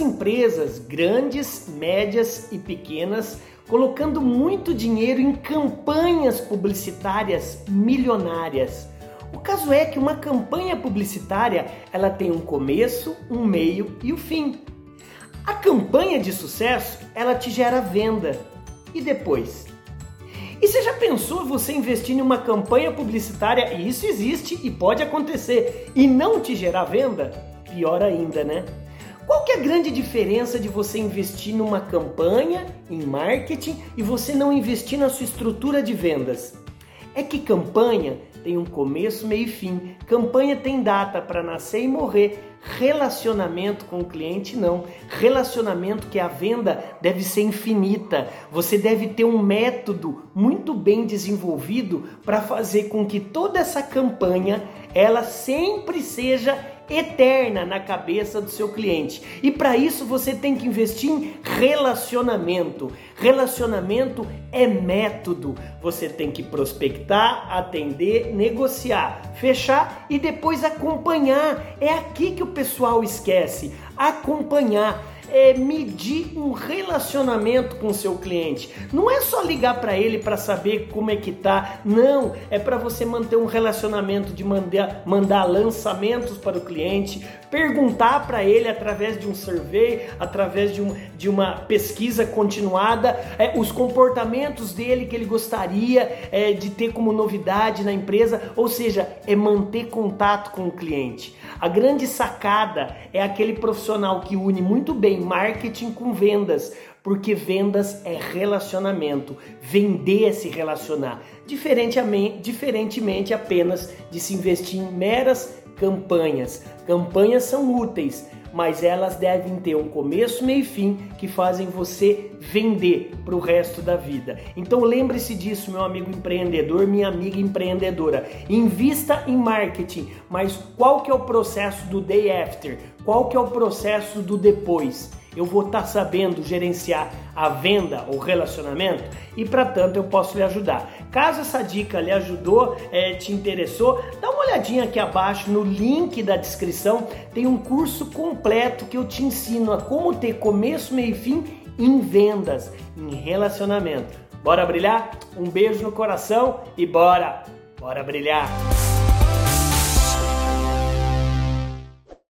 empresas, grandes, médias e pequenas, colocando muito dinheiro em campanhas publicitárias milionárias. O caso é que uma campanha publicitária, ela tem um começo, um meio e o um fim. A campanha de sucesso, ela te gera venda. E depois? E você já pensou você investir em uma campanha publicitária, e isso existe e pode acontecer, e não te gerar venda? Pior ainda, né? Qual que é a grande diferença de você investir numa campanha em marketing e você não investir na sua estrutura de vendas? É que campanha tem um começo, meio e fim. Campanha tem data para nascer e morrer. Relacionamento com o cliente não. Relacionamento que a venda deve ser infinita. Você deve ter um método muito bem desenvolvido para fazer com que toda essa campanha ela sempre seja eterna na cabeça do seu cliente. E para isso você tem que investir em relacionamento. Relacionamento é método. Você tem que prospectar, atender, negociar, fechar e depois acompanhar. É aqui que o pessoal esquece. Acompanhar é medir um relacionamento com o seu cliente. Não é só ligar para ele para saber como é que tá. Não, é para você manter um relacionamento de mandar, mandar lançamentos para o cliente, perguntar para ele através de um survey, através de, um, de uma pesquisa continuada, é, os comportamentos dele que ele gostaria é, de ter como novidade na empresa, ou seja, é manter contato com o cliente. A grande sacada é aquele profissional que une muito bem marketing com vendas, porque vendas é relacionamento, vender é se relacionar, diferentemente, diferentemente apenas de se investir em meras campanhas. Campanhas são úteis, mas elas devem ter um começo, meio e fim que fazem você vender para o resto da vida. Então lembre-se disso, meu amigo empreendedor, minha amiga empreendedora. Invista em marketing, mas qual que é o processo do day after? Qual que é o processo do depois? Eu vou estar tá sabendo gerenciar a venda ou relacionamento e para tanto eu posso lhe ajudar. Caso essa dica lhe ajudou, é, te interessou, dá uma olhadinha aqui abaixo no link da descrição, tem um curso completo que eu te ensino a como ter começo, meio e fim em vendas, em relacionamento. Bora brilhar? Um beijo no coração e bora, bora brilhar!